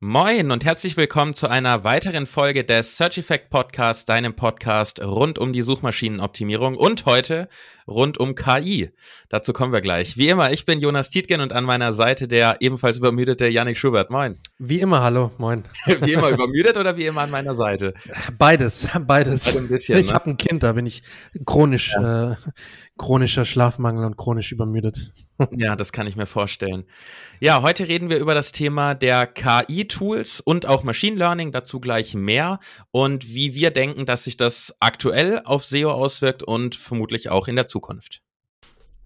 Moin und herzlich willkommen zu einer weiteren Folge des Search Effect Podcasts, deinem Podcast rund um die Suchmaschinenoptimierung und heute rund um KI. Dazu kommen wir gleich. Wie immer, ich bin Jonas Tietgen und an meiner Seite der ebenfalls übermüdete Yannick Schubert. Moin. Wie immer, hallo, moin. wie immer übermüdet oder wie immer an meiner Seite? Beides, beides. Also ein bisschen, ich ne? habe ein Kind, da bin ich chronisch, ja. äh, chronischer Schlafmangel und chronisch übermüdet. Ja, das kann ich mir vorstellen. Ja, heute reden wir über das Thema der KI-Tools und auch Machine Learning, dazu gleich mehr und wie wir denken, dass sich das aktuell auf SEO auswirkt und vermutlich auch in der Zukunft.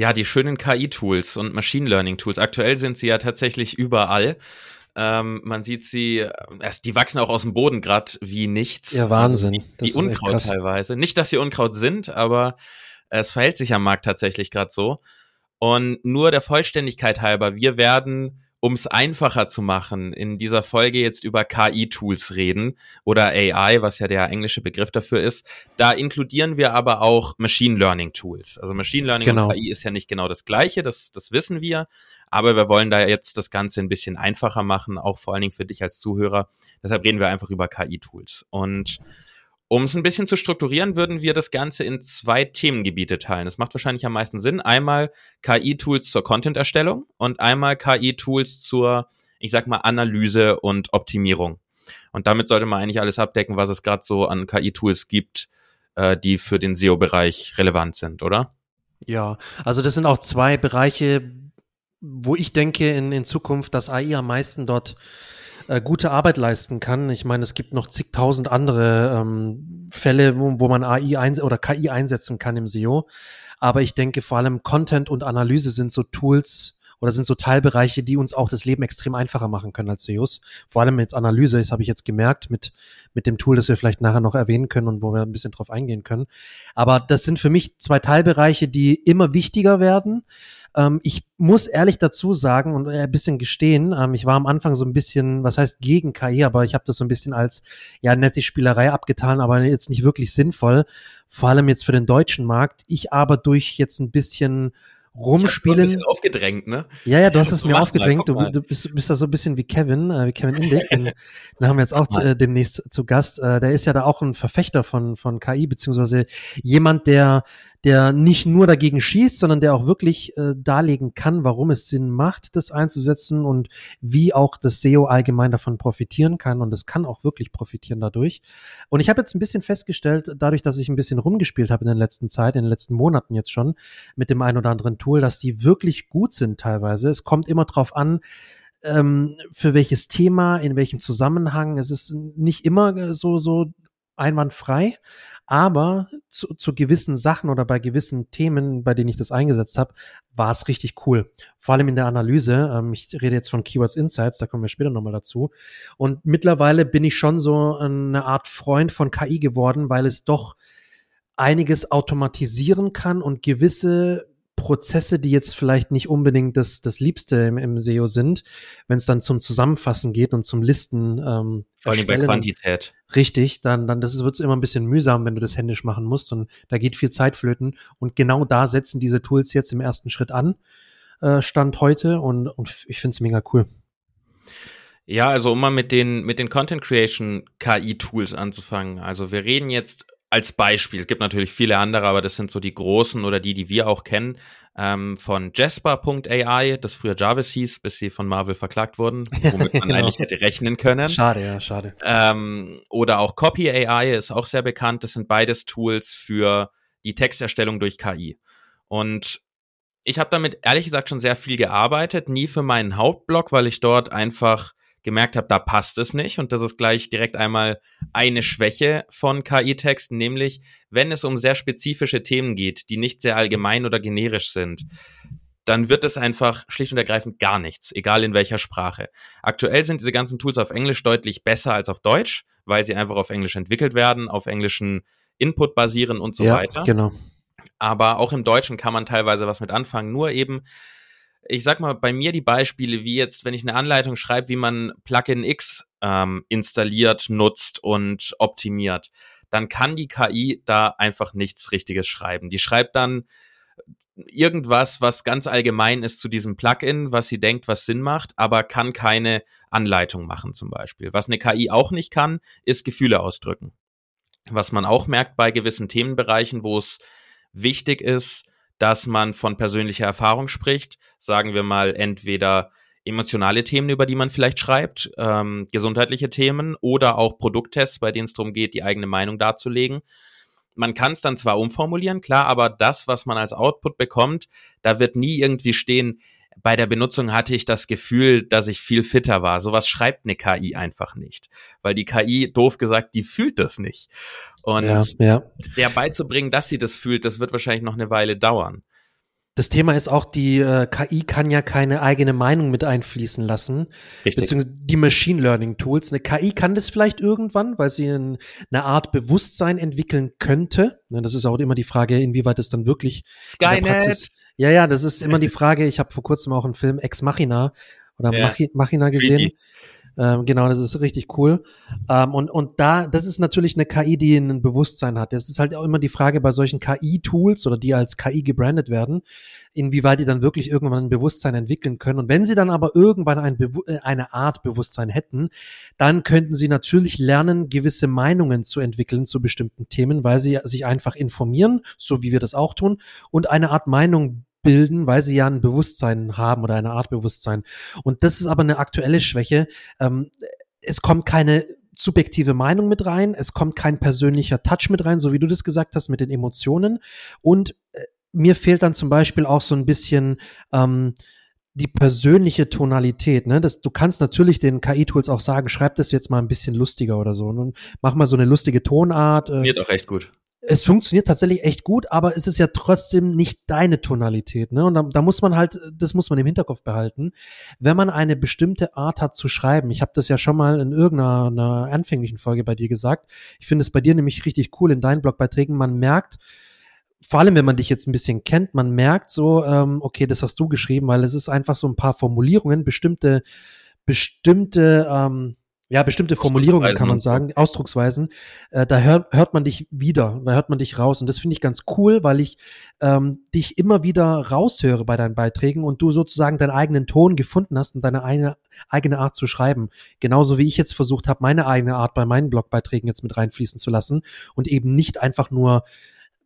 Ja, die schönen KI-Tools und Machine Learning-Tools. Aktuell sind sie ja tatsächlich überall. Ähm, man sieht sie, erst, die wachsen auch aus dem Boden gerade wie nichts. Ja, Wahnsinn. Also wie, wie Unkraut teilweise. Nicht, dass sie Unkraut sind, aber es verhält sich am Markt tatsächlich gerade so. Und nur der Vollständigkeit halber, wir werden, um es einfacher zu machen, in dieser Folge jetzt über KI-Tools reden oder AI, was ja der englische Begriff dafür ist. Da inkludieren wir aber auch Machine Learning Tools. Also Machine Learning genau. und KI ist ja nicht genau das Gleiche, das, das wissen wir. Aber wir wollen da jetzt das Ganze ein bisschen einfacher machen, auch vor allen Dingen für dich als Zuhörer. Deshalb reden wir einfach über KI-Tools. Und um es ein bisschen zu strukturieren, würden wir das Ganze in zwei Themengebiete teilen. Das macht wahrscheinlich am meisten Sinn. Einmal KI-Tools zur Content-Erstellung und einmal KI-Tools zur, ich sag mal, Analyse und Optimierung. Und damit sollte man eigentlich alles abdecken, was es gerade so an KI-Tools gibt, äh, die für den SEO-Bereich relevant sind, oder? Ja, also das sind auch zwei Bereiche, wo ich denke in, in Zukunft, dass AI am meisten dort äh, gute Arbeit leisten kann. Ich meine, es gibt noch zigtausend andere ähm, Fälle, wo, wo man AI eins oder KI einsetzen kann im SEO. Aber ich denke, vor allem Content und Analyse sind so Tools oder sind so Teilbereiche, die uns auch das Leben extrem einfacher machen können als SEOs. Vor allem jetzt Analyse, das habe ich jetzt gemerkt mit, mit dem Tool, das wir vielleicht nachher noch erwähnen können und wo wir ein bisschen drauf eingehen können. Aber das sind für mich zwei Teilbereiche, die immer wichtiger werden. Ähm, ich muss ehrlich dazu sagen und ein bisschen gestehen, ähm, ich war am Anfang so ein bisschen, was heißt gegen KI, aber ich habe das so ein bisschen als ja nette Spielerei abgetan, aber jetzt nicht wirklich sinnvoll. Vor allem jetzt für den deutschen Markt. Ich aber durch jetzt ein bisschen rumspielen. Ich ein bisschen aufgedrängt, ne? Ja, ja, du hast es mir aufgedrängt. Mal, du, du, bist, bist da so ein bisschen wie Kevin, äh, wie Kevin Indig. Den, den haben wir jetzt auch zu, äh, demnächst zu Gast. Äh, der ist ja da auch ein Verfechter von, von KI, beziehungsweise jemand, der der nicht nur dagegen schießt, sondern der auch wirklich äh, darlegen kann, warum es Sinn macht, das einzusetzen und wie auch das SEO allgemein davon profitieren kann. Und es kann auch wirklich profitieren dadurch. Und ich habe jetzt ein bisschen festgestellt, dadurch, dass ich ein bisschen rumgespielt habe in der letzten Zeit, in den letzten Monaten jetzt schon mit dem ein oder anderen Tool, dass die wirklich gut sind teilweise. Es kommt immer drauf an, ähm, für welches Thema, in welchem Zusammenhang. Es ist nicht immer so, so einwandfrei, aber zu, zu gewissen Sachen oder bei gewissen Themen, bei denen ich das eingesetzt habe, war es richtig cool. Vor allem in der Analyse. Ähm, ich rede jetzt von Keywords Insights, da kommen wir später nochmal dazu. Und mittlerweile bin ich schon so eine Art Freund von KI geworden, weil es doch einiges automatisieren kann und gewisse Prozesse, die jetzt vielleicht nicht unbedingt das, das Liebste im, im SEO sind, wenn es dann zum Zusammenfassen geht und zum Listen. Ähm, Vor allem bei Quantität. Richtig, dann, dann das wird es immer ein bisschen mühsam, wenn du das händisch machen musst und da geht viel Zeit flöten. Und genau da setzen diese Tools jetzt im ersten Schritt an, äh, Stand heute und, und ich finde es mega cool. Ja, also um mal mit den, mit den Content Creation KI Tools anzufangen. Also wir reden jetzt als Beispiel, es gibt natürlich viele andere, aber das sind so die großen oder die, die wir auch kennen, ähm, von Jasper.ai, das früher Jarvis hieß, bis sie von Marvel verklagt wurden, womit man genau. eigentlich hätte rechnen können. Schade, ja, schade. Ähm, oder auch Copy AI ist auch sehr bekannt. Das sind beides Tools für die Texterstellung durch KI. Und ich habe damit ehrlich gesagt schon sehr viel gearbeitet, nie für meinen Hauptblog, weil ich dort einfach gemerkt habe, da passt es nicht. Und das ist gleich direkt einmal eine Schwäche von KI-Texten, nämlich wenn es um sehr spezifische Themen geht, die nicht sehr allgemein oder generisch sind, dann wird es einfach schlicht und ergreifend gar nichts, egal in welcher Sprache. Aktuell sind diese ganzen Tools auf Englisch deutlich besser als auf Deutsch, weil sie einfach auf Englisch entwickelt werden, auf englischen Input basieren und so ja, weiter. Genau. Aber auch im Deutschen kann man teilweise was mit anfangen. Nur eben, ich sag mal, bei mir die Beispiele, wie jetzt, wenn ich eine Anleitung schreibe, wie man Plugin X ähm, installiert, nutzt und optimiert, dann kann die KI da einfach nichts Richtiges schreiben. Die schreibt dann irgendwas, was ganz allgemein ist zu diesem Plugin, was sie denkt, was Sinn macht, aber kann keine Anleitung machen zum Beispiel. Was eine KI auch nicht kann, ist Gefühle ausdrücken. Was man auch merkt bei gewissen Themenbereichen, wo es wichtig ist, dass man von persönlicher Erfahrung spricht, sagen wir mal entweder emotionale Themen, über die man vielleicht schreibt, ähm, gesundheitliche Themen oder auch Produkttests, bei denen es darum geht, die eigene Meinung darzulegen. Man kann es dann zwar umformulieren, klar, aber das, was man als Output bekommt, da wird nie irgendwie stehen, bei der Benutzung hatte ich das Gefühl, dass ich viel fitter war. Sowas schreibt eine KI einfach nicht. Weil die KI, doof gesagt, die fühlt das nicht. Und ja, ja. der beizubringen, dass sie das fühlt, das wird wahrscheinlich noch eine Weile dauern. Das Thema ist auch, die äh, KI kann ja keine eigene Meinung mit einfließen lassen. Richtig. Beziehungsweise die Machine Learning Tools. Eine KI kann das vielleicht irgendwann, weil sie ein, eine Art Bewusstsein entwickeln könnte. Ne, das ist auch immer die Frage, inwieweit es dann wirklich Skynet. Ja, ja, das ist immer die Frage. Ich habe vor kurzem auch einen Film Ex Machina oder ja. Machina gesehen. Ähm, genau, das ist richtig cool. Ähm, und, und da, das ist natürlich eine KI, die ein Bewusstsein hat. Das ist halt auch immer die Frage bei solchen KI-Tools oder die als KI gebrandet werden, inwieweit die dann wirklich irgendwann ein Bewusstsein entwickeln können. Und wenn sie dann aber irgendwann ein Bewu äh, eine Art Bewusstsein hätten, dann könnten sie natürlich lernen, gewisse Meinungen zu entwickeln zu bestimmten Themen, weil sie sich einfach informieren, so wie wir das auch tun, und eine Art Meinung bilden, weil sie ja ein Bewusstsein haben oder eine Art Bewusstsein. Und das ist aber eine aktuelle Schwäche. Ähm, es kommt keine subjektive Meinung mit rein, es kommt kein persönlicher Touch mit rein, so wie du das gesagt hast, mit den Emotionen. Und äh, mir fehlt dann zum Beispiel auch so ein bisschen ähm, die persönliche Tonalität, ne? Das, du kannst natürlich den KI-Tools auch sagen, schreib das jetzt mal ein bisschen lustiger oder so. Und mach mal so eine lustige Tonart. Äh, auch recht gut es funktioniert tatsächlich echt gut, aber es ist ja trotzdem nicht deine Tonalität. Ne? Und da, da muss man halt, das muss man im Hinterkopf behalten. Wenn man eine bestimmte Art hat zu schreiben, ich habe das ja schon mal in irgendeiner anfänglichen Folge bei dir gesagt, ich finde es bei dir nämlich richtig cool in deinen Blogbeiträgen, man merkt, vor allem wenn man dich jetzt ein bisschen kennt, man merkt so, ähm, okay, das hast du geschrieben, weil es ist einfach so ein paar Formulierungen, bestimmte, bestimmte ähm, ja, bestimmte Formulierungen kann man sagen, Ausdrucksweisen, äh, da hört, hört man dich wieder, da hört man dich raus. Und das finde ich ganz cool, weil ich ähm, dich immer wieder raushöre bei deinen Beiträgen und du sozusagen deinen eigenen Ton gefunden hast und deine eine, eigene Art zu schreiben. Genauso wie ich jetzt versucht habe, meine eigene Art bei meinen Blogbeiträgen jetzt mit reinfließen zu lassen und eben nicht einfach nur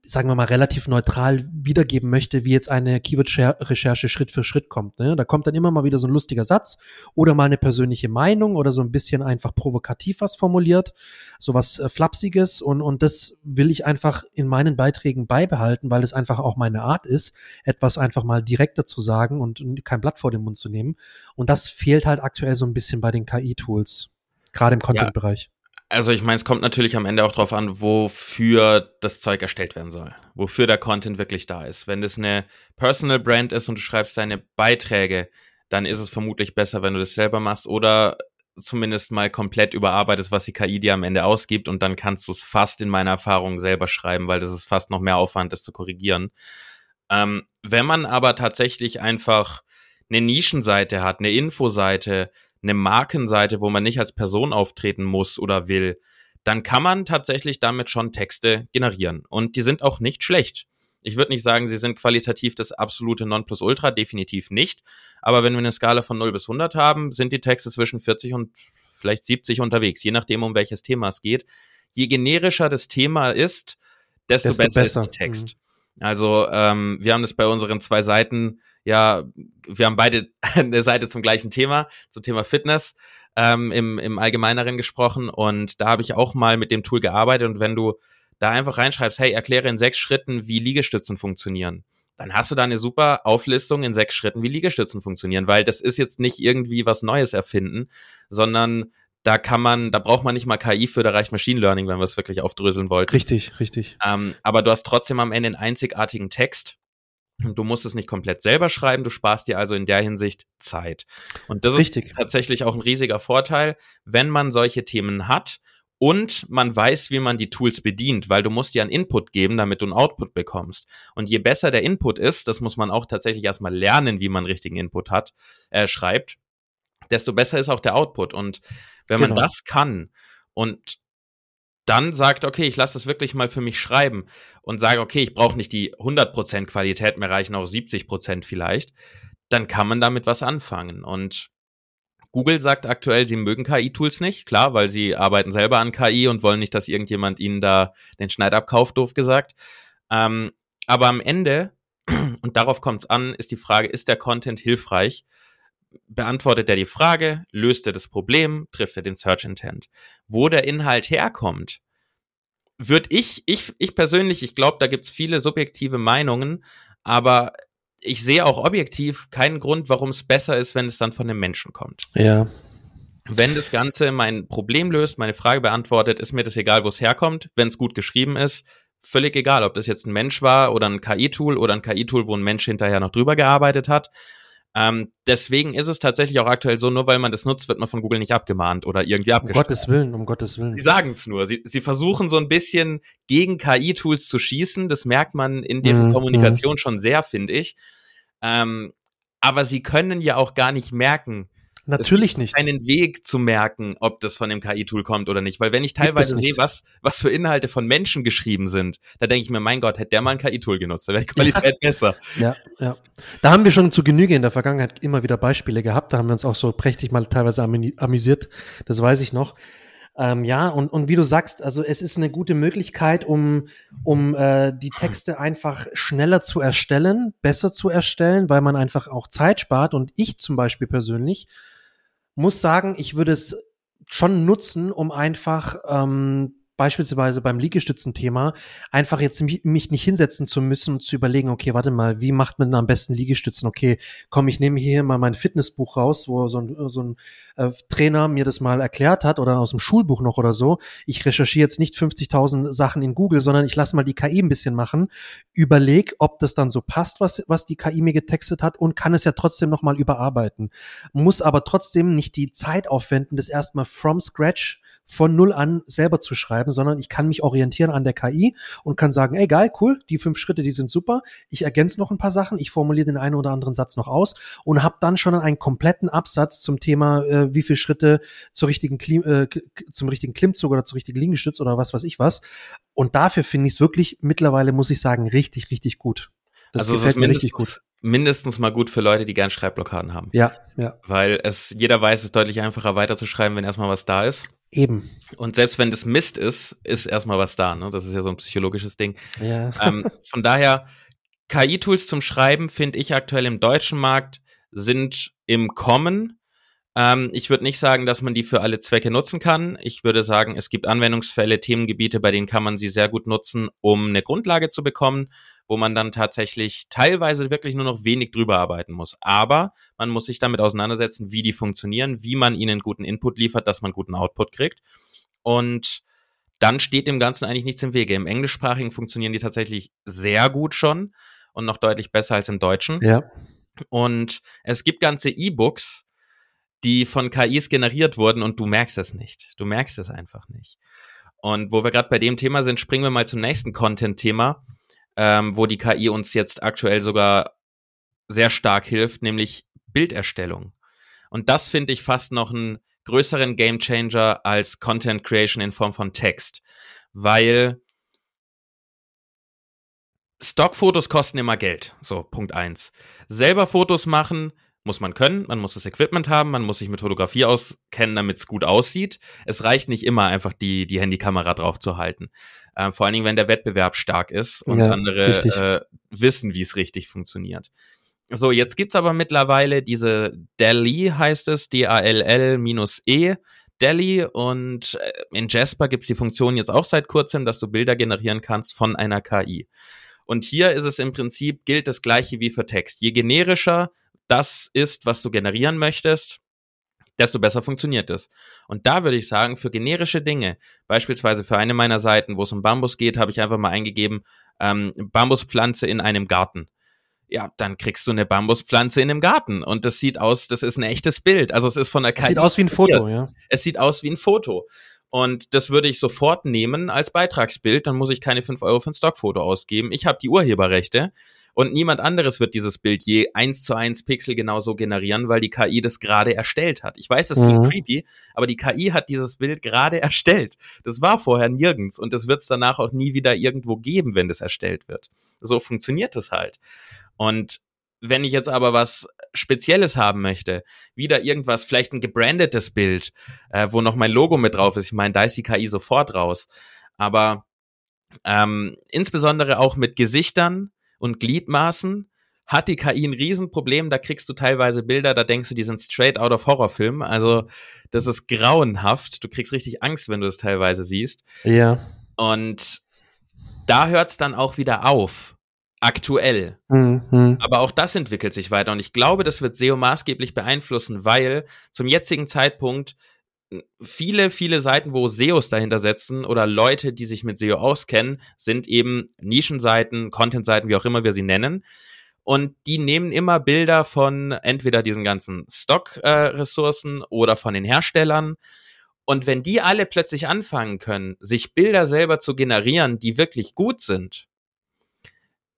sagen wir mal, relativ neutral wiedergeben möchte, wie jetzt eine Keyword-Recherche Schritt für Schritt kommt. Ne? Da kommt dann immer mal wieder so ein lustiger Satz oder mal eine persönliche Meinung oder so ein bisschen einfach provokativ was formuliert, so was äh, Flapsiges und, und das will ich einfach in meinen Beiträgen beibehalten, weil es einfach auch meine Art ist, etwas einfach mal direkter zu sagen und kein Blatt vor den Mund zu nehmen. Und das fehlt halt aktuell so ein bisschen bei den KI-Tools, gerade im Content-Bereich. Also ich meine, es kommt natürlich am Ende auch darauf an, wofür das Zeug erstellt werden soll. Wofür der Content wirklich da ist. Wenn das eine Personal Brand ist und du schreibst deine Beiträge, dann ist es vermutlich besser, wenn du das selber machst oder zumindest mal komplett überarbeitest, was die KI dir am Ende ausgibt und dann kannst du es fast in meiner Erfahrung selber schreiben, weil das ist fast noch mehr Aufwand, das zu korrigieren. Ähm, wenn man aber tatsächlich einfach eine Nischenseite hat, eine Infoseite, eine Markenseite, wo man nicht als Person auftreten muss oder will, dann kann man tatsächlich damit schon Texte generieren. Und die sind auch nicht schlecht. Ich würde nicht sagen, sie sind qualitativ das absolute Nonplusultra, definitiv nicht. Aber wenn wir eine Skala von 0 bis 100 haben, sind die Texte zwischen 40 und vielleicht 70 unterwegs, je nachdem, um welches Thema es geht. Je generischer das Thema ist, desto, desto besser, besser, ist der Text. Mhm. Also ähm, wir haben das bei unseren zwei Seiten ja, wir haben beide eine Seite zum gleichen Thema, zum Thema Fitness ähm, im, im Allgemeineren gesprochen und da habe ich auch mal mit dem Tool gearbeitet und wenn du da einfach reinschreibst, hey, erkläre in sechs Schritten, wie Liegestützen funktionieren, dann hast du da eine super Auflistung in sechs Schritten, wie Liegestützen funktionieren, weil das ist jetzt nicht irgendwie was Neues erfinden, sondern da kann man, da braucht man nicht mal KI für, da reicht Machine Learning, wenn wir es wirklich aufdröseln wollten. Richtig, richtig. Ähm, aber du hast trotzdem am Ende einen einzigartigen Text. Und du musst es nicht komplett selber schreiben, du sparst dir also in der Hinsicht Zeit. Und das Richtig. ist tatsächlich auch ein riesiger Vorteil, wenn man solche Themen hat und man weiß, wie man die Tools bedient, weil du musst dir einen Input geben, damit du einen Output bekommst. Und je besser der Input ist, das muss man auch tatsächlich erstmal lernen, wie man richtigen Input hat, äh, schreibt, desto besser ist auch der Output. Und wenn genau. man das kann und dann sagt, okay, ich lasse das wirklich mal für mich schreiben und sage, okay, ich brauche nicht die 100% Qualität mehr, reichen auch 70% vielleicht, dann kann man damit was anfangen. Und Google sagt aktuell, sie mögen KI-Tools nicht, klar, weil sie arbeiten selber an KI und wollen nicht, dass irgendjemand ihnen da den Schneid abkauft, doof gesagt. Ähm, aber am Ende, und darauf kommt es an, ist die Frage, ist der Content hilfreich? Beantwortet er die Frage, löst er das Problem, trifft er den Search Intent. Wo der Inhalt herkommt, würde ich, ich, ich persönlich, ich glaube, da gibt's viele subjektive Meinungen, aber ich sehe auch objektiv keinen Grund, warum es besser ist, wenn es dann von einem Menschen kommt. Ja. Wenn das Ganze mein Problem löst, meine Frage beantwortet, ist mir das egal, wo es herkommt. Wenn es gut geschrieben ist, völlig egal, ob das jetzt ein Mensch war oder ein KI-Tool oder ein KI-Tool, wo ein Mensch hinterher noch drüber gearbeitet hat. Ähm, deswegen ist es tatsächlich auch aktuell so, nur weil man das nutzt, wird man von Google nicht abgemahnt oder irgendwie abgeschaltet. Um Gottes Willen, um Gottes Willen. Sie sagen es nur. Sie, sie versuchen so ein bisschen gegen KI-Tools zu schießen. Das merkt man in deren mhm. Kommunikation schon sehr, finde ich. Ähm, aber sie können ja auch gar nicht merken, Natürlich nicht. Einen Weg zu merken, ob das von dem KI-Tool kommt oder nicht. Weil wenn ich teilweise sehe, was, was für Inhalte von Menschen geschrieben sind, da denke ich mir, mein Gott, hätte der mal ein KI-Tool genutzt, da wäre die Qualität besser. Ja, ja. Da haben wir schon zu Genüge in der Vergangenheit immer wieder Beispiele gehabt. Da haben wir uns auch so prächtig mal teilweise amüsiert. Das weiß ich noch. Ähm, ja, und, und wie du sagst, also es ist eine gute Möglichkeit, um, um äh, die Texte einfach schneller zu erstellen, besser zu erstellen, weil man einfach auch Zeit spart. Und ich zum Beispiel persönlich muss sagen, ich würde es schon nutzen, um einfach ähm, beispielsweise beim Liegestützen-Thema einfach jetzt mich, nicht hinsetzen zu müssen und zu überlegen, okay, warte mal, wie macht man am besten Liegestützen? Okay, komm, ich nehme hier mal mein Fitnessbuch raus, wo so ein, so ein äh, Trainer mir das mal erklärt hat oder aus dem Schulbuch noch oder so. Ich recherchiere jetzt nicht 50.000 Sachen in Google, sondern ich lasse mal die KI ein bisschen machen, überleg, ob das dann so passt, was, was die KI mir getextet hat und kann es ja trotzdem nochmal überarbeiten. Muss aber trotzdem nicht die Zeit aufwenden, das erstmal from scratch von null an selber zu schreiben, sondern ich kann mich orientieren an der KI und kann sagen, ey geil, cool, die fünf Schritte, die sind super. Ich ergänze noch ein paar Sachen, ich formuliere den einen oder anderen Satz noch aus und habe dann schon einen kompletten Absatz zum Thema, äh, wie viele Schritte zur richtigen Klim, äh, zum richtigen Klimmzug oder zur richtigen Liegestütz oder was weiß ich was. Und dafür finde ich es wirklich mittlerweile, muss ich sagen, richtig, richtig gut. Das also gefällt mir richtig gut mindestens mal gut für Leute, die gern Schreibblockaden haben. Ja, ja. Weil es, jeder weiß, es ist deutlich einfacher weiterzuschreiben, wenn erstmal was da ist. Eben. Und selbst wenn das Mist ist, ist erstmal was da. Ne? Das ist ja so ein psychologisches Ding. Ja. Ähm, von daher, KI-Tools zum Schreiben finde ich aktuell im deutschen Markt sind im Kommen. Ähm, ich würde nicht sagen, dass man die für alle Zwecke nutzen kann. Ich würde sagen, es gibt Anwendungsfälle, Themengebiete, bei denen kann man sie sehr gut nutzen, um eine Grundlage zu bekommen wo man dann tatsächlich teilweise wirklich nur noch wenig drüber arbeiten muss. Aber man muss sich damit auseinandersetzen, wie die funktionieren, wie man ihnen guten Input liefert, dass man guten Output kriegt. Und dann steht dem Ganzen eigentlich nichts im Wege. Im Englischsprachigen funktionieren die tatsächlich sehr gut schon und noch deutlich besser als im Deutschen. Ja. Und es gibt ganze E-Books, die von KIs generiert wurden und du merkst es nicht. Du merkst es einfach nicht. Und wo wir gerade bei dem Thema sind, springen wir mal zum nächsten Content-Thema ähm, wo die KI uns jetzt aktuell sogar sehr stark hilft, nämlich Bilderstellung. Und das finde ich fast noch einen größeren Gamechanger als Content Creation in Form von Text, weil Stockfotos kosten immer Geld. So, Punkt eins. Selber Fotos machen muss man können, man muss das Equipment haben, man muss sich mit Fotografie auskennen, damit es gut aussieht. Es reicht nicht immer einfach die, die Handykamera drauf zu halten. Äh, vor allen Dingen, wenn der Wettbewerb stark ist und ja, andere äh, wissen, wie es richtig funktioniert. So, jetzt gibt's aber mittlerweile diese DALI heißt es, D-A-L-L-E. DALI und äh, in Jasper gibt es die Funktion jetzt auch seit kurzem, dass du Bilder generieren kannst von einer KI. Und hier ist es im Prinzip, gilt das gleiche wie für Text. Je generischer das ist, was du generieren möchtest, desto besser funktioniert es. Und da würde ich sagen, für generische Dinge, beispielsweise für eine meiner Seiten, wo es um Bambus geht, habe ich einfach mal eingegeben, ähm, Bambuspflanze in einem Garten. Ja, dann kriegst du eine Bambuspflanze in einem Garten und das sieht aus, das ist ein echtes Bild. Also es ist von der KI. Sieht aus wie ein Foto, ja. Es sieht aus wie ein Foto. Und das würde ich sofort nehmen als Beitragsbild, dann muss ich keine fünf Euro für ein Stockfoto ausgeben. Ich habe die Urheberrechte und niemand anderes wird dieses Bild je eins zu eins Pixel genauso generieren, weil die KI das gerade erstellt hat. Ich weiß, das klingt mhm. creepy, aber die KI hat dieses Bild gerade erstellt. Das war vorher nirgends und das wird es danach auch nie wieder irgendwo geben, wenn das erstellt wird. So funktioniert das halt. Und wenn ich jetzt aber was Spezielles haben möchte, wieder irgendwas, vielleicht ein gebrandetes Bild, äh, wo noch mein Logo mit drauf ist, ich meine, da ist die KI sofort raus. Aber ähm, insbesondere auch mit Gesichtern und Gliedmaßen hat die KI ein Riesenproblem. Da kriegst du teilweise Bilder, da denkst du, die sind straight out of Horrorfilm. Also das ist grauenhaft. Du kriegst richtig Angst, wenn du es teilweise siehst. Ja. Und da hört es dann auch wieder auf. Aktuell. Mhm. Aber auch das entwickelt sich weiter. Und ich glaube, das wird SEO maßgeblich beeinflussen, weil zum jetzigen Zeitpunkt viele, viele Seiten, wo SEOs dahinter setzen oder Leute, die sich mit SEO auskennen, sind eben Nischenseiten, Contentseiten, wie auch immer wir sie nennen. Und die nehmen immer Bilder von entweder diesen ganzen Stock-Ressourcen äh, oder von den Herstellern. Und wenn die alle plötzlich anfangen können, sich Bilder selber zu generieren, die wirklich gut sind,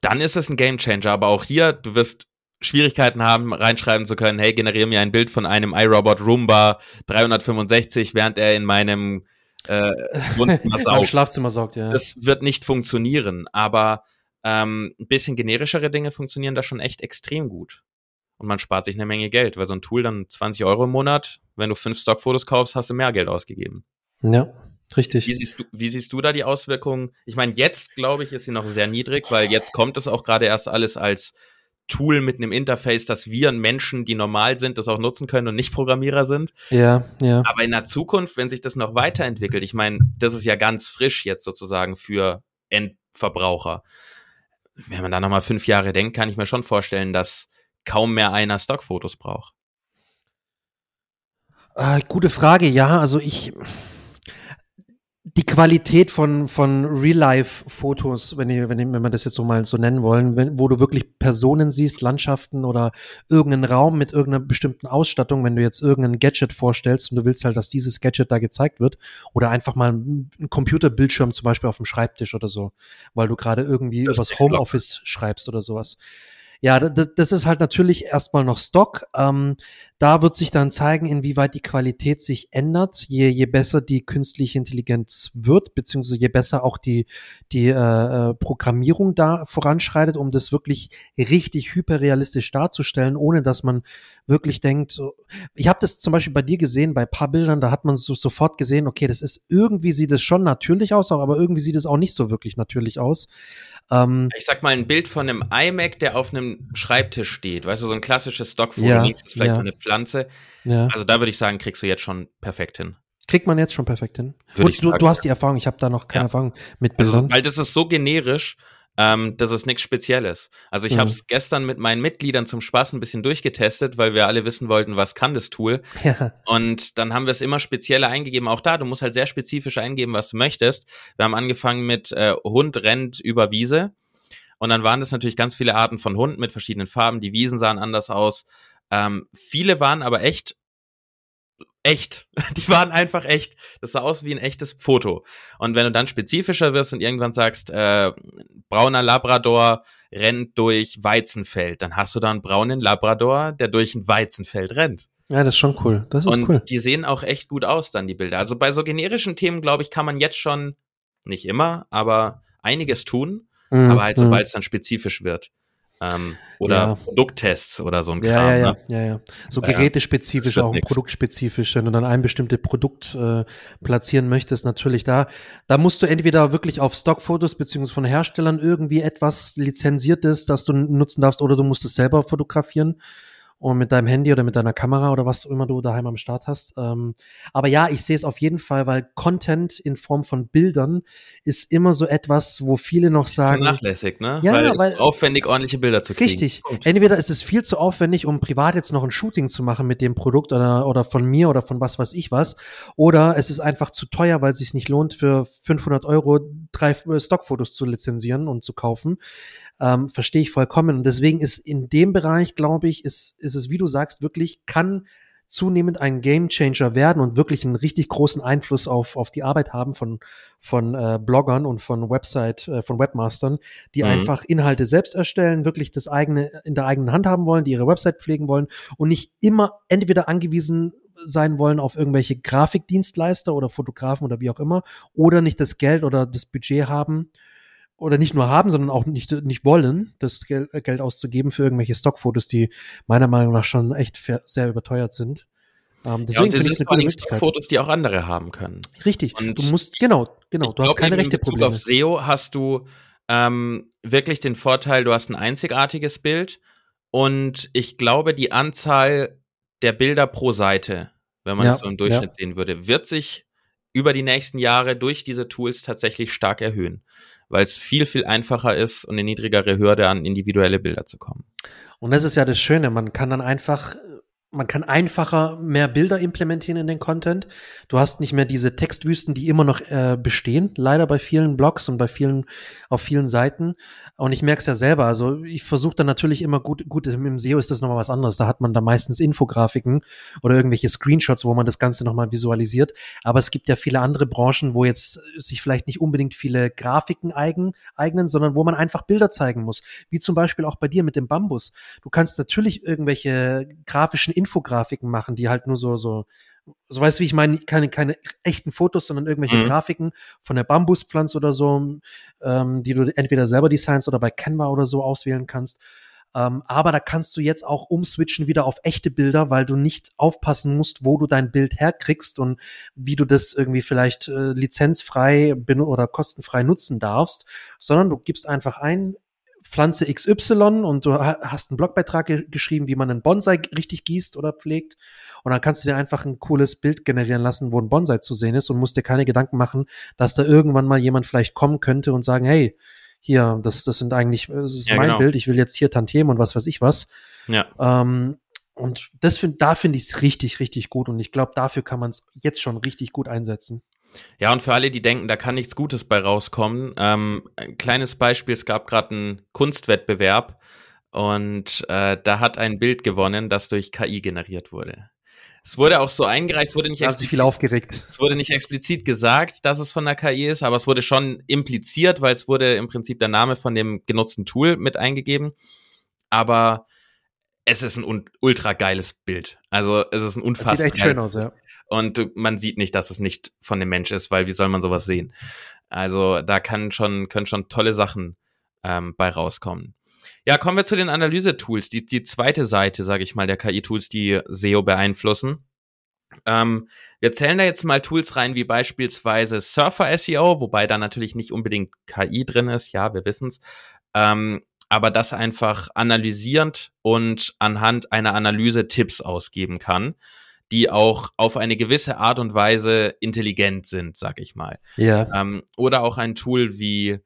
dann ist es ein Gamechanger. Aber auch hier, du wirst Schwierigkeiten haben, reinschreiben zu können, hey, generiere mir ein Bild von einem iRobot Roomba 365, während er in meinem äh. Schlafzimmer saugt, ja. Das wird nicht funktionieren, aber ähm, ein bisschen generischere Dinge funktionieren da schon echt extrem gut. Und man spart sich eine Menge Geld, weil so ein Tool dann 20 Euro im Monat, wenn du fünf Stockfotos kaufst, hast du mehr Geld ausgegeben. Ja, richtig. Wie siehst du, wie siehst du da die Auswirkungen? Ich meine, jetzt, glaube ich, ist sie noch sehr niedrig, weil jetzt kommt es auch gerade erst alles als Tool mit einem Interface, dass wir Menschen, die normal sind, das auch nutzen können und nicht Programmierer sind. Ja, ja. Aber in der Zukunft, wenn sich das noch weiterentwickelt, ich meine, das ist ja ganz frisch jetzt sozusagen für Endverbraucher. Wenn man da nochmal fünf Jahre denkt, kann ich mir schon vorstellen, dass kaum mehr einer Stockfotos braucht. Äh, gute Frage, ja. Also ich, die Qualität von, von Real-Life-Fotos, wenn, ich, wenn, ich, wenn wir das jetzt so mal so nennen wollen, wenn, wo du wirklich Personen siehst, Landschaften oder irgendeinen Raum mit irgendeiner bestimmten Ausstattung, wenn du jetzt irgendein Gadget vorstellst und du willst halt, dass dieses Gadget da gezeigt wird oder einfach mal ein Computerbildschirm zum Beispiel auf dem Schreibtisch oder so, weil du gerade irgendwie das übers Homeoffice schreibst oder sowas. Ja, das, ist halt natürlich erstmal noch Stock. Ähm, da wird sich dann zeigen, inwieweit die Qualität sich ändert, je, je besser die künstliche Intelligenz wird, beziehungsweise je besser auch die, die äh, äh Programmierung da voranschreitet, um das wirklich richtig hyperrealistisch darzustellen, ohne dass man wirklich denkt, ich habe das zum Beispiel bei dir gesehen, bei paar Bildern, da hat man so sofort gesehen, okay, das ist irgendwie sieht es schon natürlich aus, aber irgendwie sieht es auch nicht so wirklich natürlich aus. Ähm, ich sag mal, ein Bild von einem iMac, der auf einem Schreibtisch steht. Weißt du, so ein klassisches Stockfoto, ja, links ist vielleicht ja. eine Pflanze. Ja. Also da würde ich sagen, kriegst du jetzt schon perfekt hin. Kriegt man jetzt schon perfekt hin? Gut, du, du, hast die Erfahrung, ich habe da noch keine. Erfahrung mit Bildern. Also, weil das ist so generisch ähm, das ist nichts Spezielles. Also ich mhm. habe es gestern mit meinen Mitgliedern zum Spaß ein bisschen durchgetestet, weil wir alle wissen wollten, was kann das Tool. Ja. Und dann haben wir es immer spezieller eingegeben. Auch da, du musst halt sehr spezifisch eingeben, was du möchtest. Wir haben angefangen mit äh, Hund rennt über Wiese. Und dann waren das natürlich ganz viele Arten von Hunden mit verschiedenen Farben. Die Wiesen sahen anders aus. Ähm, viele waren aber echt echt. Die waren einfach echt. Das sah aus wie ein echtes Foto. Und wenn du dann spezifischer wirst und irgendwann sagst, äh, brauner Labrador rennt durch Weizenfeld, dann hast du da einen braunen Labrador, der durch ein Weizenfeld rennt. Ja, das ist schon cool. Das ist und cool. die sehen auch echt gut aus, dann die Bilder. Also bei so generischen Themen, glaube ich, kann man jetzt schon, nicht immer, aber einiges tun. Mhm. Aber halt, sobald mhm. es dann spezifisch wird. Ähm, oder ja. Produkttests oder so ein Kram. Ja, ja, ja, ne? ja, ja. So gerätespezifisch, auch nix. produktspezifisch, wenn du dann ein bestimmtes Produkt äh, platzieren möchtest, natürlich da, da musst du entweder wirklich auf Stockfotos beziehungsweise von Herstellern irgendwie etwas lizenziertes, das du nutzen darfst, oder du musst es selber fotografieren. Und mit deinem Handy oder mit deiner Kamera oder was immer du daheim am Start hast. Ähm, aber ja, ich sehe es auf jeden Fall, weil Content in Form von Bildern ist immer so etwas, wo viele noch sagen. Nachlässig, ne? Ja, weil es weil, ist aufwendig, ordentliche Bilder zu kriegen. Richtig. Punkt. Entweder ist es viel zu aufwendig, um privat jetzt noch ein Shooting zu machen mit dem Produkt oder, oder von mir oder von was weiß ich was. Oder es ist einfach zu teuer, weil es sich nicht lohnt, für 500 Euro drei äh, Stockfotos zu lizenzieren und zu kaufen. Ähm, verstehe ich vollkommen. Und deswegen ist in dem Bereich, glaube ich, ist, ist es, wie du sagst, wirklich kann zunehmend ein Game Changer werden und wirklich einen richtig großen Einfluss auf, auf die Arbeit haben von, von äh, Bloggern und von Website, äh, von Webmastern, die mhm. einfach Inhalte selbst erstellen, wirklich das eigene in der eigenen Hand haben wollen, die ihre Website pflegen wollen und nicht immer entweder angewiesen sein wollen auf irgendwelche Grafikdienstleister oder Fotografen oder wie auch immer oder nicht das Geld oder das Budget haben, oder nicht nur haben, sondern auch nicht, nicht wollen, das Geld, äh, Geld auszugeben für irgendwelche Stockfotos, die meiner Meinung nach schon echt sehr überteuert sind. Ähm, deswegen ja, es sind vor allem Stockfotos, die auch andere haben können. Richtig. Und du musst, genau, genau, du hast keine rechte Probleme. In Bezug auf SEO hast du ähm, wirklich den Vorteil, du hast ein einzigartiges Bild und ich glaube, die Anzahl der Bilder pro Seite, wenn man ja, das so im Durchschnitt ja. sehen würde, wird sich über die nächsten Jahre durch diese Tools tatsächlich stark erhöhen weil es viel, viel einfacher ist und eine niedrigere Hürde an individuelle Bilder zu kommen. Und das ist ja das Schöne, man kann dann einfach man kann einfacher mehr Bilder implementieren in den Content. Du hast nicht mehr diese Textwüsten, die immer noch äh, bestehen, leider bei vielen Blogs und bei vielen, auf vielen Seiten. Und ich merke es ja selber. Also ich versuche dann natürlich immer gut, gut, im SEO ist das nochmal was anderes. Da hat man da meistens Infografiken oder irgendwelche Screenshots, wo man das Ganze nochmal visualisiert. Aber es gibt ja viele andere Branchen, wo jetzt sich vielleicht nicht unbedingt viele Grafiken eigen, eignen, sondern wo man einfach Bilder zeigen muss. Wie zum Beispiel auch bei dir mit dem Bambus. Du kannst natürlich irgendwelche grafischen Infografiken machen, die halt nur so, so so weißt du, wie ich meine, keine, keine echten Fotos, sondern irgendwelche mhm. Grafiken von der Bambuspflanze oder so, ähm, die du entweder selber designst oder bei Canva oder so auswählen kannst. Ähm, aber da kannst du jetzt auch umswitchen wieder auf echte Bilder, weil du nicht aufpassen musst, wo du dein Bild herkriegst und wie du das irgendwie vielleicht äh, lizenzfrei oder kostenfrei nutzen darfst, sondern du gibst einfach ein, Pflanze XY und du hast einen Blogbeitrag ge geschrieben, wie man einen Bonsai richtig gießt oder pflegt. Und dann kannst du dir einfach ein cooles Bild generieren lassen, wo ein Bonsai zu sehen ist und musst dir keine Gedanken machen, dass da irgendwann mal jemand vielleicht kommen könnte und sagen, hey, hier, das, das sind eigentlich, das ist ja, mein genau. Bild, ich will jetzt hier Tantiem und was weiß ich was. Ja. Ähm, und das find, da finde ich es richtig, richtig gut. Und ich glaube, dafür kann man es jetzt schon richtig gut einsetzen. Ja, und für alle, die denken, da kann nichts Gutes bei rauskommen, ähm, ein kleines Beispiel, es gab gerade einen Kunstwettbewerb und äh, da hat ein Bild gewonnen, das durch KI generiert wurde. Es wurde auch so eingereicht, es wurde nicht explizit, viel aufgeregt. Es wurde nicht explizit gesagt, dass es von der KI ist, aber es wurde schon impliziert, weil es wurde im Prinzip der Name von dem genutzten Tool mit eingegeben. Aber es ist ein ultra geiles Bild. Also es ist ein unfassbar. Das sieht echt schön aus, ja. Und man sieht nicht, dass es nicht von dem Mensch ist, weil wie soll man sowas sehen? Also da kann schon, können schon tolle Sachen ähm, bei rauskommen. Ja, kommen wir zu den Analyse-Tools, die, die zweite Seite, sage ich mal, der KI-Tools, die SEO beeinflussen. Ähm, wir zählen da jetzt mal Tools rein, wie beispielsweise Surfer SEO, wobei da natürlich nicht unbedingt KI drin ist, ja, wir wissen's. Ähm, aber das einfach analysierend und anhand einer Analyse Tipps ausgeben kann die auch auf eine gewisse Art und Weise intelligent sind, sag ich mal. Ja. Ähm, oder auch ein Tool wie,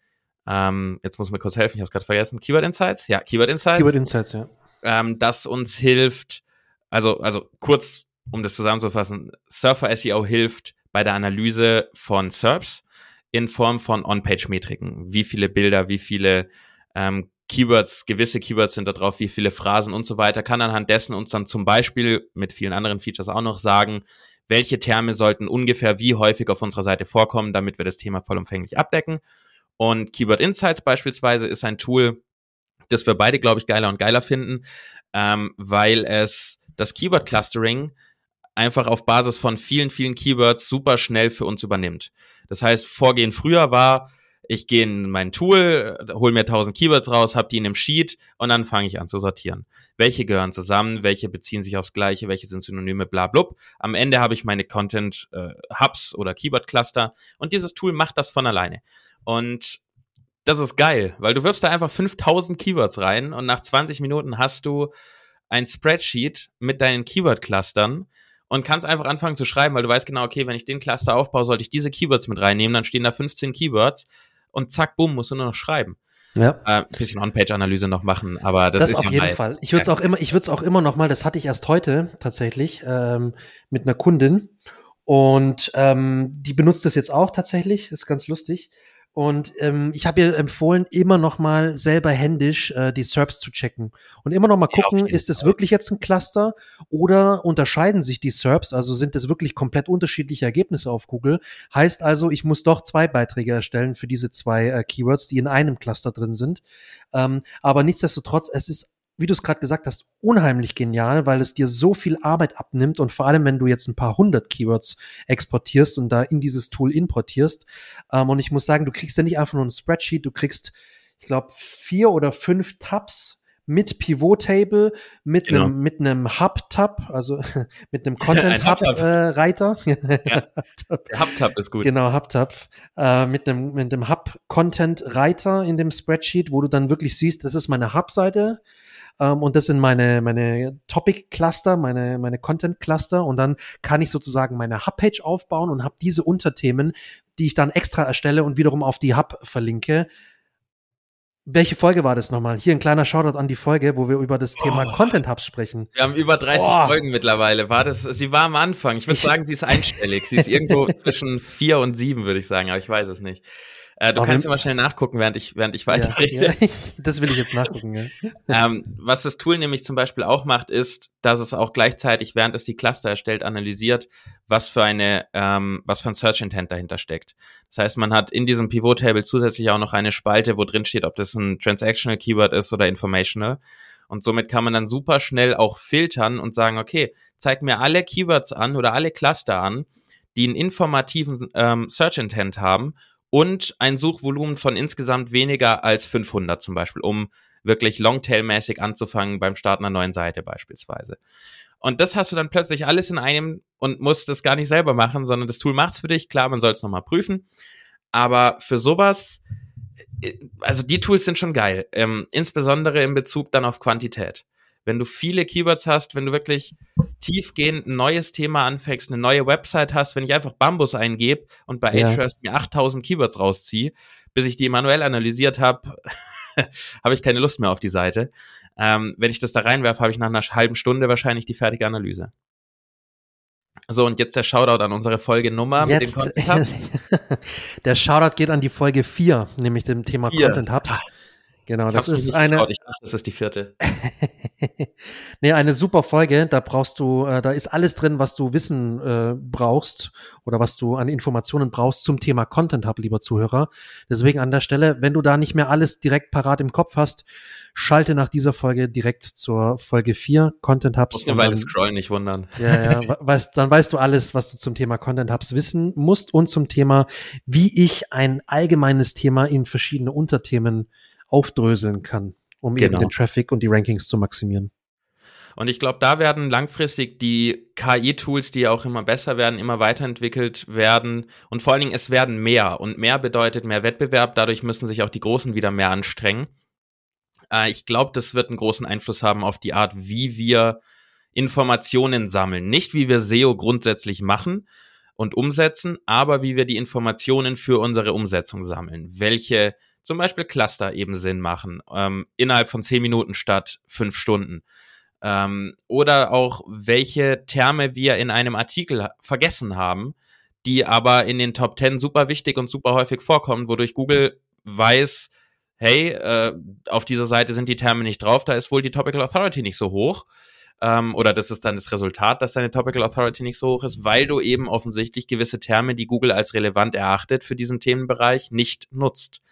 ähm, jetzt muss mir kurz helfen, ich habe gerade vergessen, Keyword Insights? Ja, Keyword Insights. Keyword Insights, ja. Ähm, das uns hilft, also, also kurz, um das zusammenzufassen, Surfer SEO hilft bei der Analyse von SERPs in Form von On-Page-Metriken. Wie viele Bilder, wie viele ähm, Keywords, gewisse Keywords sind da drauf, wie viele Phrasen und so weiter, kann anhand dessen uns dann zum Beispiel mit vielen anderen Features auch noch sagen, welche Terme sollten ungefähr wie häufig auf unserer Seite vorkommen, damit wir das Thema vollumfänglich abdecken. Und Keyword Insights beispielsweise ist ein Tool, das wir beide, glaube ich, geiler und geiler finden, ähm, weil es das Keyword Clustering einfach auf Basis von vielen, vielen Keywords super schnell für uns übernimmt. Das heißt, Vorgehen früher war, ich gehe in mein Tool, hole mir 1000 Keywords raus, habe die in einem Sheet und dann fange ich an zu sortieren. Welche gehören zusammen, welche beziehen sich aufs Gleiche, welche sind Synonyme, bla blub. Am Ende habe ich meine Content äh, oder Keyword Cluster und dieses Tool macht das von alleine. Und das ist geil, weil du wirfst da einfach 5000 Keywords rein und nach 20 Minuten hast du ein Spreadsheet mit deinen Keyword-Clustern und kannst einfach anfangen zu schreiben, weil du weißt genau, okay, wenn ich den Cluster aufbaue, sollte ich diese Keywords mit reinnehmen, dann stehen da 15 Keywords und zack, bumm, musst du nur noch schreiben. Ja. Äh, bisschen On-Page-Analyse noch machen, aber das, das ist auf ja jeden Fall. Ich würde es auch immer, ich würde es auch immer noch mal. Das hatte ich erst heute tatsächlich ähm, mit einer Kundin und ähm, die benutzt das jetzt auch tatsächlich. Ist ganz lustig. Und ähm, ich habe ihr empfohlen, immer noch mal selber händisch äh, die SERPs zu checken und immer noch mal gucken, ja, ist es wirklich jetzt ein Cluster oder unterscheiden sich die SERPs, also sind es wirklich komplett unterschiedliche Ergebnisse auf Google. Heißt also, ich muss doch zwei Beiträge erstellen für diese zwei äh, Keywords, die in einem Cluster drin sind. Ähm, aber nichtsdestotrotz, es ist wie du es gerade gesagt hast, unheimlich genial, weil es dir so viel Arbeit abnimmt und vor allem, wenn du jetzt ein paar hundert Keywords exportierst und da in dieses Tool importierst. Ähm, und ich muss sagen, du kriegst ja nicht einfach nur ein Spreadsheet, du kriegst, ich glaube, vier oder fünf Tabs mit Pivot Table, mit genau. einem mit einem Hub Tab, also mit einem Content Hub äh, Reiter. ja, Hub Tab ist gut. Genau, Hub Tab äh, mit einem mit dem Hub Content Reiter in dem Spreadsheet, wo du dann wirklich siehst, das ist meine Hub Seite ähm, und das sind meine, meine Topic-Cluster, meine, meine Content-Cluster und dann kann ich sozusagen meine Hub-Page aufbauen und habe diese Unterthemen, die ich dann extra erstelle und wiederum auf die Hub verlinke. Welche Folge war das nochmal? Hier ein kleiner Shoutout an die Folge, wo wir über das Thema oh. Content Hubs sprechen. Wir haben über 30 oh. Folgen mittlerweile. War das, sie war am Anfang. Ich würde sagen, sie ist einstellig. sie ist irgendwo zwischen vier und sieben, würde ich sagen, aber ich weiß es nicht. Äh, du Aber kannst immer schnell nachgucken, während ich, während ich weiterrede. Ja, ja. Das will ich jetzt nachgucken, ja. ähm, was das Tool nämlich zum Beispiel auch macht, ist, dass es auch gleichzeitig, während es die Cluster erstellt, analysiert, was für eine, ähm, was für ein Search Intent dahinter steckt. Das heißt, man hat in diesem Pivot Table zusätzlich auch noch eine Spalte, wo drin steht, ob das ein Transactional Keyword ist oder Informational. Und somit kann man dann super schnell auch filtern und sagen, okay, zeig mir alle Keywords an oder alle Cluster an, die einen informativen ähm, Search Intent haben und ein Suchvolumen von insgesamt weniger als 500 zum Beispiel, um wirklich Longtail-mäßig anzufangen beim Start einer neuen Seite beispielsweise. Und das hast du dann plötzlich alles in einem und musst das gar nicht selber machen, sondern das Tool macht's für dich. Klar, man soll es nochmal prüfen. Aber für sowas, äh, also die Tools sind schon geil. Ähm, insbesondere in Bezug dann auf Quantität wenn du viele Keywords hast, wenn du wirklich tiefgehend ein neues Thema anfängst, eine neue Website hast, wenn ich einfach Bambus eingebe und bei ja. Ahrefs mir 8000 Keywords rausziehe, bis ich die manuell analysiert habe, habe ich keine Lust mehr auf die Seite. Ähm, wenn ich das da reinwerfe, habe ich nach einer halben Stunde wahrscheinlich die fertige Analyse. So, und jetzt der Shoutout an unsere Folge Nummer jetzt, mit dem Content Hubs. der Shoutout geht an die Folge 4, nämlich dem Thema vier. Content Hubs. Ah, Genau, das ist eine. Getraut. Ich dachte, das ist die vierte. nee, eine super Folge. Da brauchst du, äh, da ist alles drin, was du wissen äh, brauchst oder was du an Informationen brauchst zum Thema Content Hub, lieber Zuhörer. Deswegen an der Stelle, wenn du da nicht mehr alles direkt parat im Kopf hast, schalte nach dieser Folge direkt zur Folge 4 Content Hubs. Muss eine Weile scrollen, nicht wundern. Ja, ja, weißt, dann weißt du alles, was du zum Thema Content Hubs wissen musst und zum Thema, wie ich ein allgemeines Thema in verschiedene Unterthemen aufdröseln kann, um genau. eben den Traffic und die Rankings zu maximieren. Und ich glaube, da werden langfristig die KI-Tools, die auch immer besser werden, immer weiterentwickelt werden. Und vor allen Dingen, es werden mehr. Und mehr bedeutet mehr Wettbewerb. Dadurch müssen sich auch die Großen wieder mehr anstrengen. Äh, ich glaube, das wird einen großen Einfluss haben auf die Art, wie wir Informationen sammeln. Nicht, wie wir SEO grundsätzlich machen und umsetzen, aber wie wir die Informationen für unsere Umsetzung sammeln. Welche zum Beispiel Cluster eben Sinn machen, ähm, innerhalb von zehn Minuten statt fünf Stunden. Ähm, oder auch welche Terme wir in einem Artikel vergessen haben, die aber in den Top 10 super wichtig und super häufig vorkommen, wodurch Google weiß, hey, äh, auf dieser Seite sind die Terme nicht drauf, da ist wohl die Topical Authority nicht so hoch. Ähm, oder das ist dann das Resultat, dass deine Topical Authority nicht so hoch ist, weil du eben offensichtlich gewisse Terme, die Google als relevant erachtet für diesen Themenbereich, nicht nutzt.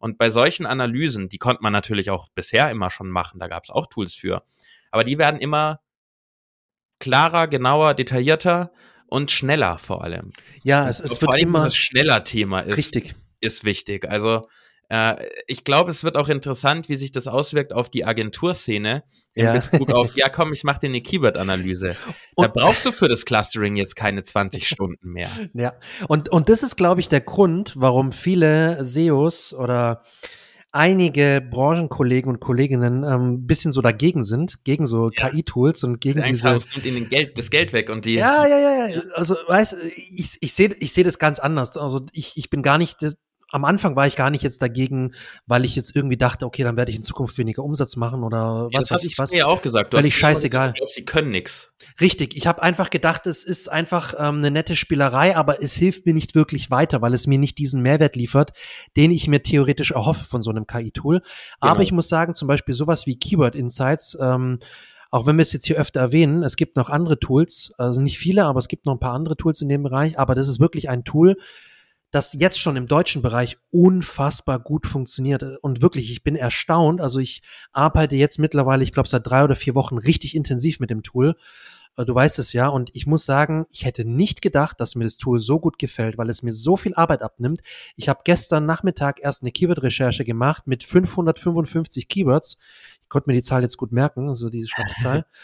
Und bei solchen Analysen, die konnte man natürlich auch bisher immer schon machen, da gab es auch Tools für. Aber die werden immer klarer, genauer, detaillierter und schneller vor allem. Ja, es, es wird immer dieses schneller Thema ist, richtig. ist wichtig. Also äh, ich glaube, es wird auch interessant, wie sich das auswirkt auf die Agenturszene in ja. Bezug auf, ja komm, ich mache dir eine Keyword-Analyse. Da brauchst du für das Clustering jetzt keine 20 Stunden mehr. Ja, und, und das ist, glaube ich, der Grund, warum viele SEOs oder einige Branchenkollegen und Kolleginnen ein ähm, bisschen so dagegen sind, gegen so ja. KI-Tools und gegen diese. Haben, es nimmt ihnen Geld, das Geld weg und die. Ja, ja, ja, ja. Also, weißt ich, ich sehe ich seh das ganz anders. Also, ich, ich bin gar nicht am Anfang war ich gar nicht jetzt dagegen, weil ich jetzt irgendwie dachte, okay, dann werde ich in Zukunft weniger Umsatz machen oder ja, was weiß ich was. mir ja auch gesagt. Du scheißegal. Ich glaube, sie können nix. Richtig. Ich habe einfach gedacht, es ist einfach ähm, eine nette Spielerei, aber es hilft mir nicht wirklich weiter, weil es mir nicht diesen Mehrwert liefert, den ich mir theoretisch erhoffe von so einem KI-Tool. Aber genau. ich muss sagen, zum Beispiel sowas wie Keyword Insights, ähm, auch wenn wir es jetzt hier öfter erwähnen, es gibt noch andere Tools, also nicht viele, aber es gibt noch ein paar andere Tools in dem Bereich, aber das ist wirklich ein Tool, das jetzt schon im deutschen Bereich unfassbar gut funktioniert. Und wirklich, ich bin erstaunt. Also ich arbeite jetzt mittlerweile, ich glaube, seit drei oder vier Wochen richtig intensiv mit dem Tool. Äh, du weißt es ja. Und ich muss sagen, ich hätte nicht gedacht, dass mir das Tool so gut gefällt, weil es mir so viel Arbeit abnimmt. Ich habe gestern Nachmittag erst eine Keyword-Recherche gemacht mit 555 Keywords. Ich konnte mir die Zahl jetzt gut merken, also diese Schnapszahl.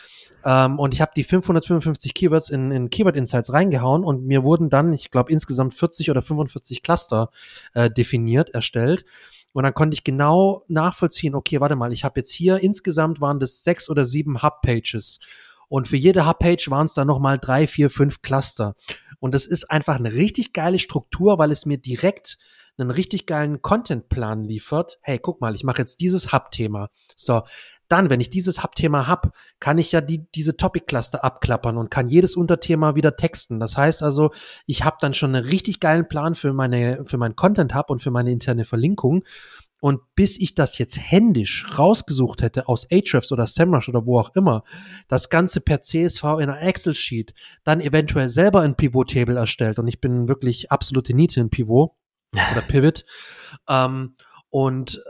Ähm, und ich habe die 555 Keywords in, in Keyword Insights reingehauen und mir wurden dann, ich glaube, insgesamt 40 oder 45 Cluster äh, definiert, erstellt. Und dann konnte ich genau nachvollziehen, okay, warte mal, ich habe jetzt hier, insgesamt waren das sechs oder sieben Hub-Pages. Und für jede Hub-Page waren es dann nochmal drei, vier, fünf Cluster. Und das ist einfach eine richtig geile Struktur, weil es mir direkt einen richtig geilen Contentplan liefert. Hey, guck mal, ich mache jetzt dieses Hub-Thema. So, dann, wenn ich dieses Hub-Thema habe, kann ich ja die, diese Topic-Cluster abklappern und kann jedes Unterthema wieder texten. Das heißt also, ich habe dann schon einen richtig geilen Plan für meine, für meinen Content-Hub und für meine interne Verlinkung. Und bis ich das jetzt händisch rausgesucht hätte aus Ahrefs oder SEMrush oder wo auch immer, das Ganze per CSV in einer Excel-Sheet, dann eventuell selber ein Pivot-Table erstellt. Und ich bin wirklich absolute Niete in Pivot oder Pivot. ähm, und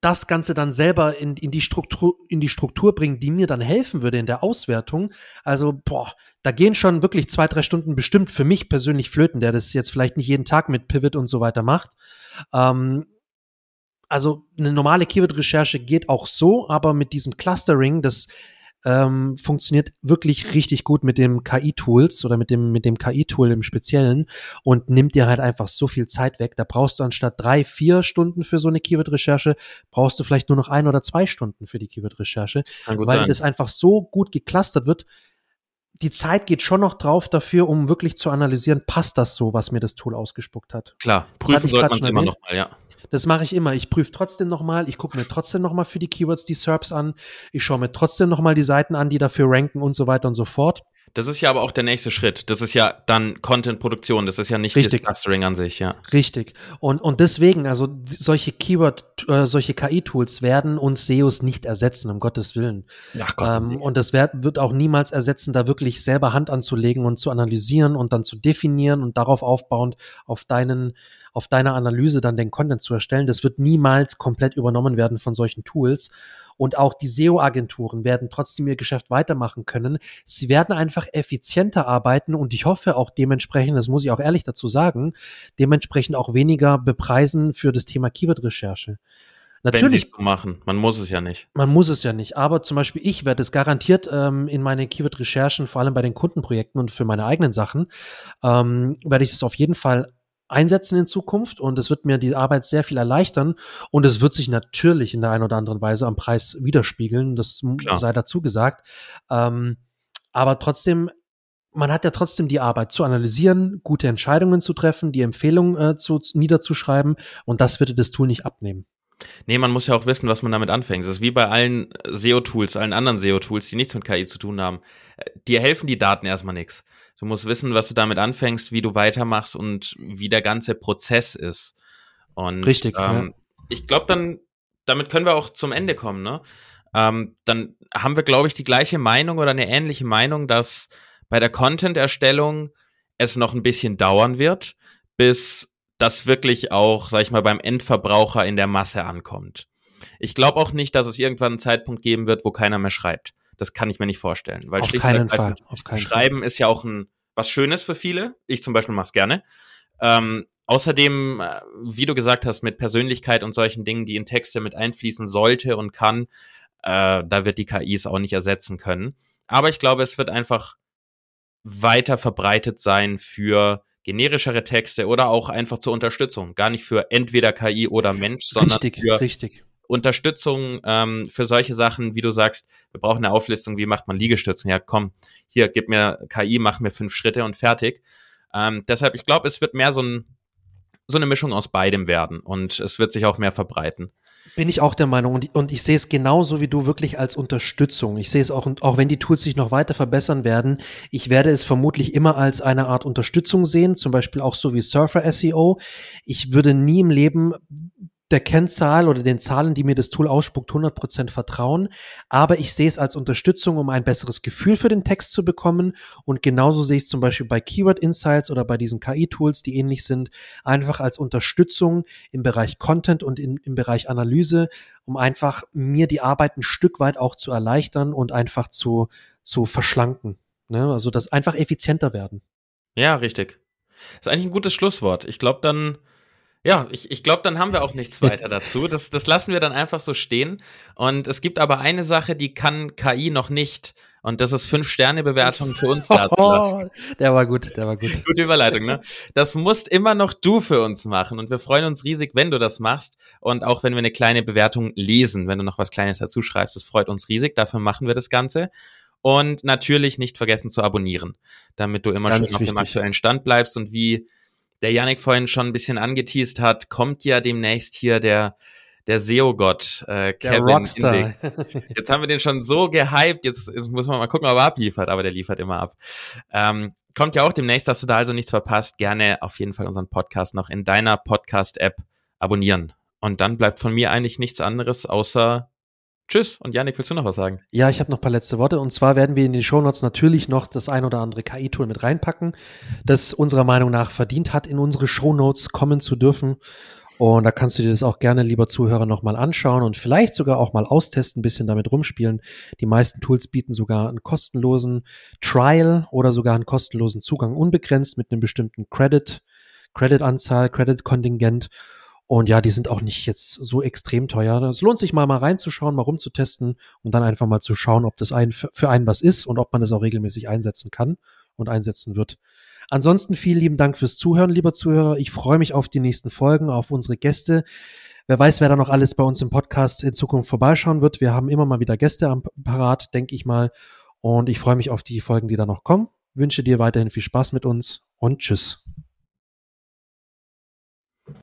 das Ganze dann selber in, in, die Struktur, in die Struktur bringen, die mir dann helfen würde in der Auswertung. Also, boah, da gehen schon wirklich zwei, drei Stunden bestimmt für mich persönlich flöten, der das jetzt vielleicht nicht jeden Tag mit Pivot und so weiter macht. Ähm, also eine normale Keyword-Recherche geht auch so, aber mit diesem Clustering, das ähm, funktioniert wirklich richtig gut mit dem KI-Tools oder mit dem, mit dem KI-Tool im Speziellen und nimmt dir halt einfach so viel Zeit weg. Da brauchst du anstatt drei, vier Stunden für so eine Keyword-Recherche, brauchst du vielleicht nur noch ein oder zwei Stunden für die Keyword-Recherche, weil sein. das einfach so gut geclustert wird. Die Zeit geht schon noch drauf dafür, um wirklich zu analysieren, passt das so, was mir das Tool ausgespuckt hat. Klar, prüfen sollte man es immer noch mal, ja. Das mache ich immer. Ich prüfe trotzdem nochmal, ich gucke mir trotzdem nochmal für die Keywords die SERPs an, ich schaue mir trotzdem nochmal die Seiten an, die dafür ranken und so weiter und so fort. Das ist ja aber auch der nächste Schritt. Das ist ja dann Content-Produktion. Das ist ja nicht Richtig. das Clustering an sich, ja. Richtig. Und, und deswegen, also solche Keyword, äh, solche KI-Tools werden uns SEOs nicht ersetzen, um Gottes Willen. Ach Gott, ähm, nee. Und das wird, wird auch niemals ersetzen, da wirklich selber Hand anzulegen und zu analysieren und dann zu definieren und darauf aufbauend auf deinen, auf deiner Analyse dann den Content zu erstellen. Das wird niemals komplett übernommen werden von solchen Tools. Und auch die SEO-Agenturen werden trotzdem ihr Geschäft weitermachen können. Sie werden einfach effizienter arbeiten und ich hoffe auch dementsprechend, das muss ich auch ehrlich dazu sagen, dementsprechend auch weniger bepreisen für das Thema Keyword-Recherche. Natürlich. Wenn machen. Man muss es ja nicht. Man muss es ja nicht. Aber zum Beispiel ich werde es garantiert ähm, in meine Keyword-Recherchen, vor allem bei den Kundenprojekten und für meine eigenen Sachen, ähm, werde ich es auf jeden Fall einsetzen in Zukunft und es wird mir die Arbeit sehr viel erleichtern und es wird sich natürlich in der einen oder anderen Weise am Preis widerspiegeln, das Klar. sei dazu gesagt. Ähm, aber trotzdem, man hat ja trotzdem die Arbeit zu analysieren, gute Entscheidungen zu treffen, die Empfehlungen äh, zu, niederzuschreiben und das würde das Tool nicht abnehmen. Nee, man muss ja auch wissen, was man damit anfängt. Das ist wie bei allen SEO-Tools, allen anderen SEO-Tools, die nichts mit KI zu tun haben. Äh, dir helfen die Daten erstmal nichts. Du musst wissen, was du damit anfängst, wie du weitermachst und wie der ganze Prozess ist. Und Richtig. Ähm, ja. Ich glaube, dann, damit können wir auch zum Ende kommen, ne? Ähm, dann haben wir, glaube ich, die gleiche Meinung oder eine ähnliche Meinung, dass bei der Content-Erstellung es noch ein bisschen dauern wird, bis das wirklich auch, sag ich mal, beim Endverbraucher in der Masse ankommt. Ich glaube auch nicht, dass es irgendwann einen Zeitpunkt geben wird, wo keiner mehr schreibt. Das kann ich mir nicht vorstellen. Weil Auf keinen Fall. Auf keinen Schreiben Fall. ist ja auch ein was Schönes für viele. Ich zum Beispiel mache es gerne. Ähm, außerdem, äh, wie du gesagt hast, mit Persönlichkeit und solchen Dingen, die in Texte mit einfließen sollte und kann, äh, da wird die KI es auch nicht ersetzen können. Aber ich glaube, es wird einfach weiter verbreitet sein für generischere Texte oder auch einfach zur Unterstützung. Gar nicht für entweder KI oder Mensch, sondern richtig, für richtig. Unterstützung ähm, für solche Sachen, wie du sagst, wir brauchen eine Auflistung, wie macht man Liegestützen? Ja, komm, hier, gib mir KI, mach mir fünf Schritte und fertig. Ähm, deshalb, ich glaube, es wird mehr so, ein, so eine Mischung aus beidem werden und es wird sich auch mehr verbreiten. Bin ich auch der Meinung und, und ich sehe es genauso wie du wirklich als Unterstützung. Ich sehe es auch, auch wenn die Tools sich noch weiter verbessern werden, ich werde es vermutlich immer als eine Art Unterstützung sehen, zum Beispiel auch so wie Surfer SEO. Ich würde nie im Leben der Kennzahl oder den Zahlen, die mir das Tool ausspuckt, 100% vertrauen. Aber ich sehe es als Unterstützung, um ein besseres Gefühl für den Text zu bekommen. Und genauso sehe ich es zum Beispiel bei Keyword Insights oder bei diesen KI-Tools, die ähnlich sind, einfach als Unterstützung im Bereich Content und in, im Bereich Analyse, um einfach mir die Arbeit ein Stück weit auch zu erleichtern und einfach zu, zu verschlanken. Ne? Also das einfach effizienter werden. Ja, richtig. Das ist eigentlich ein gutes Schlusswort. Ich glaube, dann ja, ich, ich glaube, dann haben wir auch nichts weiter dazu. Das, das lassen wir dann einfach so stehen. Und es gibt aber eine Sache, die kann KI noch nicht. Und das ist fünf Sterne Bewertung für uns da der war gut, der war gut. Gute Überleitung, ne? Das musst immer noch du für uns machen. Und wir freuen uns riesig, wenn du das machst. Und auch wenn wir eine kleine Bewertung lesen, wenn du noch was Kleines dazu schreibst, das freut uns riesig. Dafür machen wir das Ganze. Und natürlich nicht vergessen zu abonnieren, damit du immer Ganz schön auf wichtig. dem aktuellen Stand bleibst und wie der Yannick vorhin schon ein bisschen angeteased hat, kommt ja demnächst hier der, der SEO-Gott, äh, Kevin Rockstar. Jetzt haben wir den schon so gehypt, jetzt, jetzt muss man mal gucken, ob er abliefert, aber der liefert immer ab. Ähm, kommt ja auch demnächst, dass du da also nichts verpasst. Gerne auf jeden Fall unseren Podcast noch in deiner Podcast-App abonnieren. Und dann bleibt von mir eigentlich nichts anderes, außer Tschüss. Und Janik, willst du noch was sagen? Ja, ich habe noch ein paar letzte Worte. Und zwar werden wir in den Shownotes natürlich noch das ein oder andere KI-Tool mit reinpacken, das unserer Meinung nach verdient hat, in unsere Shownotes kommen zu dürfen. Und da kannst du dir das auch gerne, lieber Zuhörer, nochmal anschauen und vielleicht sogar auch mal austesten, ein bisschen damit rumspielen. Die meisten Tools bieten sogar einen kostenlosen Trial oder sogar einen kostenlosen Zugang unbegrenzt mit einem bestimmten Credit, Credit-Anzahl, Credit-Kontingent. Und ja, die sind auch nicht jetzt so extrem teuer. Es lohnt sich mal mal reinzuschauen, mal rumzutesten und dann einfach mal zu schauen, ob das ein, für einen was ist und ob man es auch regelmäßig einsetzen kann und einsetzen wird. Ansonsten vielen lieben Dank fürs Zuhören, lieber Zuhörer. Ich freue mich auf die nächsten Folgen, auf unsere Gäste. Wer weiß, wer da noch alles bei uns im Podcast in Zukunft vorbeischauen wird. Wir haben immer mal wieder Gäste am Parat, denke ich mal. Und ich freue mich auf die Folgen, die da noch kommen. Wünsche dir weiterhin viel Spaß mit uns und tschüss.